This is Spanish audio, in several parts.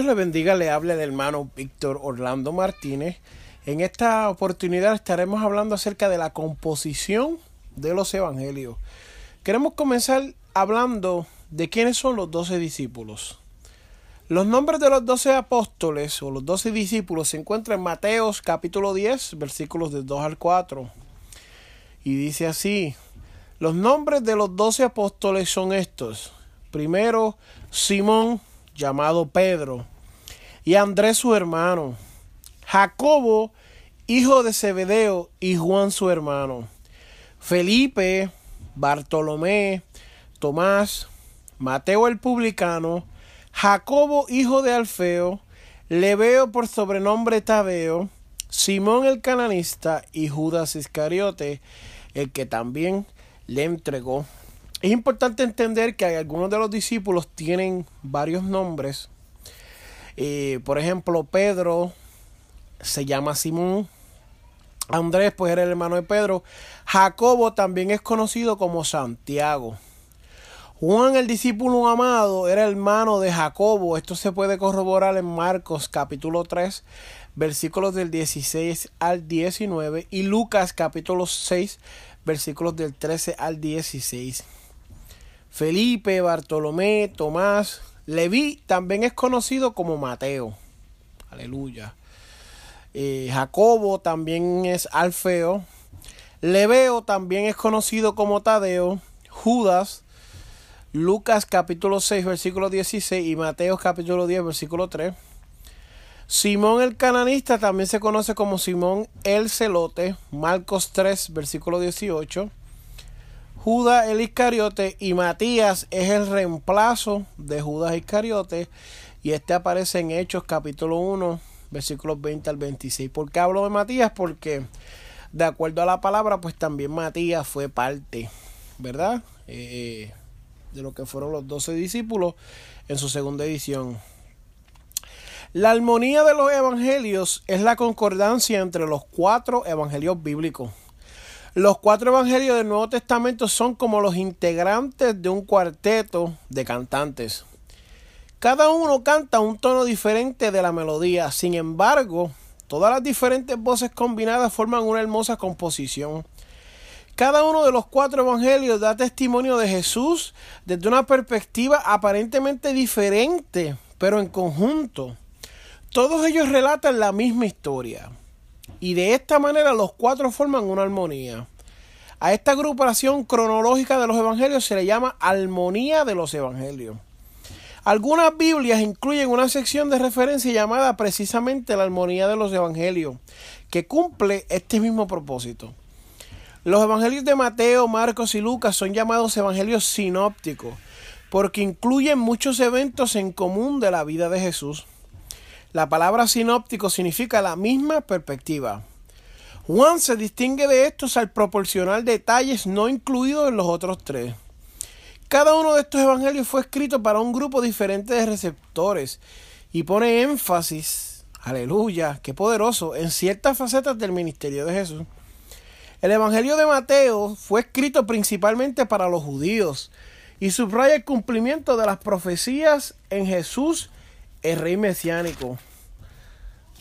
Dios le bendiga, le hable el hermano Víctor Orlando Martínez. En esta oportunidad estaremos hablando acerca de la composición de los evangelios. Queremos comenzar hablando de quiénes son los doce discípulos. Los nombres de los doce apóstoles o los doce discípulos se encuentran en Mateos capítulo 10, versículos de 2 al 4. Y dice así, los nombres de los doce apóstoles son estos. Primero, Simón, llamado Pedro, y Andrés su hermano, Jacobo, hijo de Zebedeo, y Juan su hermano, Felipe, Bartolomé, Tomás, Mateo el publicano, Jacobo, hijo de Alfeo, Leveo por sobrenombre Tabeo, Simón el cananista y Judas Iscariote, el que también le entregó es importante entender que algunos de los discípulos tienen varios nombres. Eh, por ejemplo, Pedro se llama Simón. Andrés, pues era el hermano de Pedro. Jacobo también es conocido como Santiago. Juan, el discípulo amado, era hermano de Jacobo. Esto se puede corroborar en Marcos capítulo 3, versículos del 16 al 19. Y Lucas capítulo 6, versículos del 13 al 16. Felipe, Bartolomé, Tomás, Leví también es conocido como Mateo. Aleluya. Eh, Jacobo también es Alfeo. Leveo también es conocido como Tadeo. Judas, Lucas capítulo 6 versículo 16 y Mateo capítulo 10 versículo 3. Simón el cananista también se conoce como Simón el celote. Marcos 3 versículo 18. Judas el Iscariote y Matías es el reemplazo de Judas Iscariote y este aparece en Hechos capítulo 1 versículos 20 al 26. ¿Por qué hablo de Matías? Porque de acuerdo a la palabra pues también Matías fue parte, ¿verdad? Eh, de lo que fueron los doce discípulos en su segunda edición. La armonía de los evangelios es la concordancia entre los cuatro evangelios bíblicos. Los cuatro evangelios del Nuevo Testamento son como los integrantes de un cuarteto de cantantes. Cada uno canta un tono diferente de la melodía, sin embargo, todas las diferentes voces combinadas forman una hermosa composición. Cada uno de los cuatro evangelios da testimonio de Jesús desde una perspectiva aparentemente diferente, pero en conjunto. Todos ellos relatan la misma historia. Y de esta manera los cuatro forman una armonía. A esta agrupación cronológica de los evangelios se le llama armonía de los evangelios. Algunas Biblias incluyen una sección de referencia llamada precisamente la armonía de los evangelios, que cumple este mismo propósito. Los evangelios de Mateo, Marcos y Lucas son llamados evangelios sinópticos, porque incluyen muchos eventos en común de la vida de Jesús. La palabra sinóptico significa la misma perspectiva. Juan se distingue de estos al proporcionar detalles no incluidos en los otros tres. Cada uno de estos evangelios fue escrito para un grupo diferente de receptores y pone énfasis, aleluya, qué poderoso, en ciertas facetas del ministerio de Jesús. El Evangelio de Mateo fue escrito principalmente para los judíos y subraya el cumplimiento de las profecías en Jesús el rey mesiánico.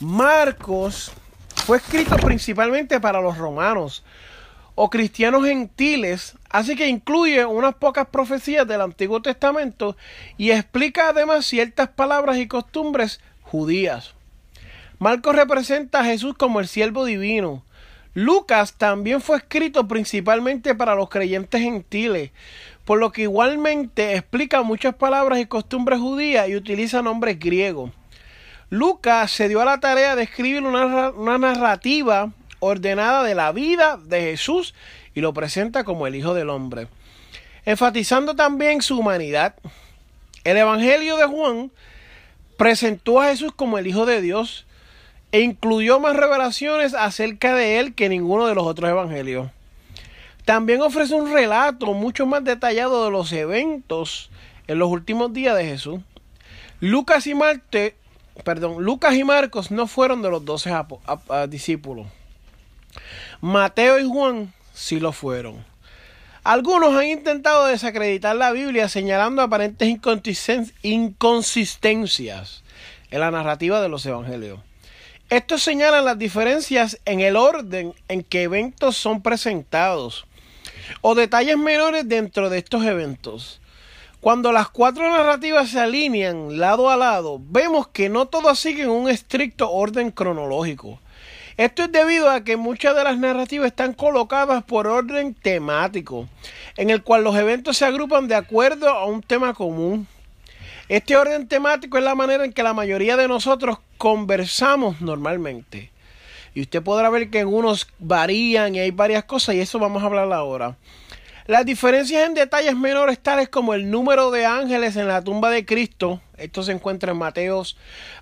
Marcos fue escrito principalmente para los romanos o cristianos gentiles, así que incluye unas pocas profecías del Antiguo Testamento y explica además ciertas palabras y costumbres judías. Marcos representa a Jesús como el siervo divino. Lucas también fue escrito principalmente para los creyentes gentiles, por lo que igualmente explica muchas palabras y costumbres judías y utiliza nombres griegos. Lucas se dio a la tarea de escribir una, narrativa ordenada de la vida de Jesús y lo presenta como el Hijo del Hombre, enfatizando también su humanidad. El Evangelio de Juan presentó a Jesús como el Hijo de Dios e incluyó más revelaciones acerca de él que ninguno de los otros evangelios. También ofrece un relato mucho más detallado de los eventos en los últimos días de Jesús. Lucas y Marte, perdón, Lucas y Marcos no fueron de los doce discípulos. Mateo y Juan sí lo fueron. Algunos han intentado desacreditar la Biblia señalando aparentes inconsistencias en la narrativa de los evangelios. Estos señalan las diferencias en el orden en que eventos son presentados o detalles menores dentro de estos eventos. Cuando las cuatro narrativas se alinean lado a lado, vemos que no todas siguen un estricto orden cronológico. Esto es debido a que muchas de las narrativas están colocadas por orden temático, en el cual los eventos se agrupan de acuerdo a un tema común. Este orden temático es la manera en que la mayoría de nosotros conversamos normalmente. Y usted podrá ver que en unos varían y hay varias cosas y eso vamos a hablar ahora. Las diferencias en detalles menores tales como el número de ángeles en la tumba de Cristo, esto se encuentra en Mateos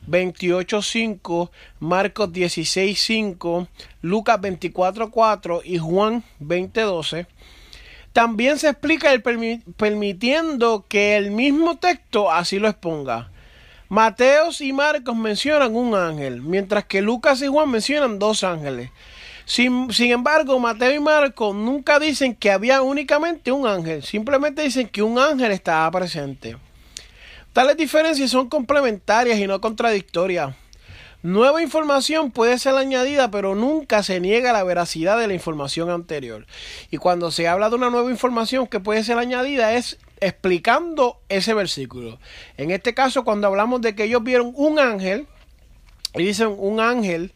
28.5, Marcos 16.5, Lucas 24.4 y Juan 20.12. También se explica el permitiendo que el mismo texto así lo exponga. Mateos y Marcos mencionan un ángel, mientras que Lucas y Juan mencionan dos ángeles. Sin, embargo, Mateo y Marcos nunca dicen que había únicamente un ángel, simplemente dicen que un ángel estaba presente. Tales diferencias son complementarias y no contradictorias. Nueva información puede ser añadida, pero nunca se niega la veracidad de la información anterior. Y cuando se habla de una nueva información que puede ser añadida es explicando ese versículo. En este caso, cuando hablamos de que ellos vieron un ángel, y dicen un ángel,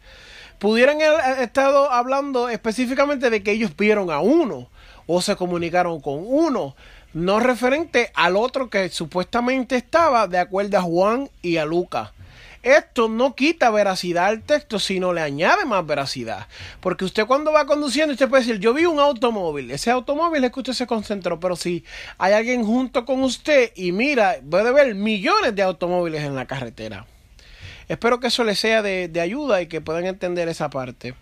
pudieran haber estado hablando específicamente de que ellos vieron a uno o se comunicaron con uno, no referente al otro que supuestamente estaba de acuerdo a Juan y a Lucas. Esto no quita veracidad al texto, sino le añade más veracidad. Porque usted cuando va conduciendo, usted puede decir, yo vi un automóvil. Ese automóvil es que usted se concentró, pero si hay alguien junto con usted y mira, puede ver millones de automóviles en la carretera. Espero que eso les sea de, ayuda y que puedan entender esa parte.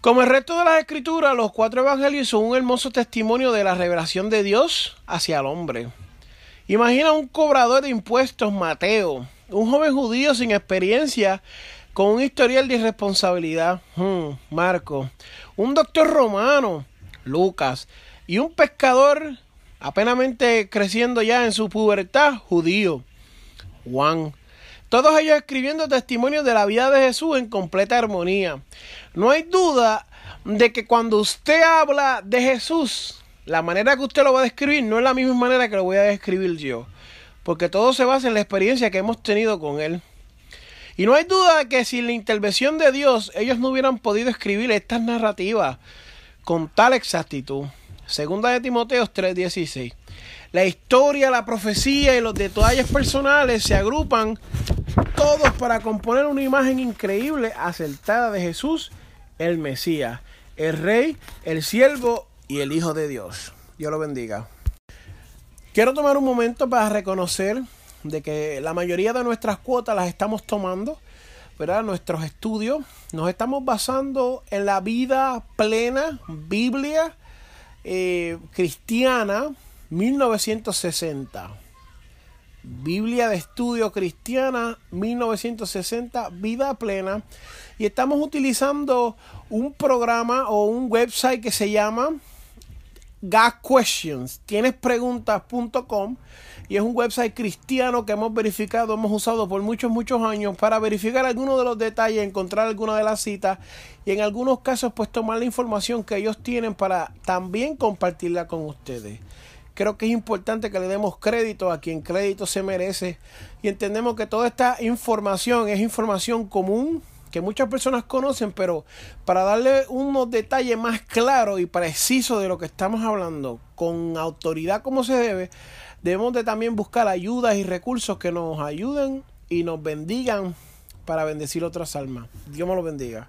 Como el resto de las escrituras, los cuatro evangelios son un hermoso testimonio de la revelación de Dios hacia el hombre. Imagina un cobrador de impuestos, Mateo, un joven judío sin experiencia, con un historial de irresponsabilidad, hmm, Marco, un doctor romano, Lucas, y un pescador apenas creciendo ya en su pubertad, judío, Juan. Todos ellos escribiendo testimonios de la vida de Jesús en completa armonía. No hay duda de que cuando usted habla de Jesús, la manera que usted lo va a describir no es la misma manera que lo voy a describir yo porque todo se basa en la experiencia que hemos tenido con Él. Y no hay duda que sin la intervención de Dios ellos no hubieran podido escribir estas narrativas con tal exactitud. Segunda de Timoteo 3:16. La historia, la profecía y los detalles personales se agrupan todos para componer una imagen increíble, acertada de Jesús, el Mesías, el Rey, el Siervo y el Hijo de Dios. Dios lo bendiga. Quiero tomar un momento para reconocer de que la mayoría de nuestras cuotas las estamos tomando, ¿verdad? Nuestros estudios nos estamos basando en la vida plena, Biblia eh, cristiana, 1960. Biblia de estudio cristiana 1960, vida plena. Y estamos utilizando un programa o un website que se llama Got Questions, tienes preguntas.com y es un website cristiano que hemos verificado, hemos usado por muchos, muchos años para verificar algunos de los detalles, encontrar alguna de las citas y en algunos casos pues tomar la información que ellos tienen para también compartirla con ustedes. Creo que es importante que le demos crédito a quien crédito se merece y entendemos que toda esta información es información común que muchas personas conocen, pero para darle unos detalles más claros y precisos de lo que estamos hablando, con autoridad como se debe, debemos de también buscar ayudas y recursos que nos ayuden y nos bendigan para bendecir otras almas. Dios me lo bendiga.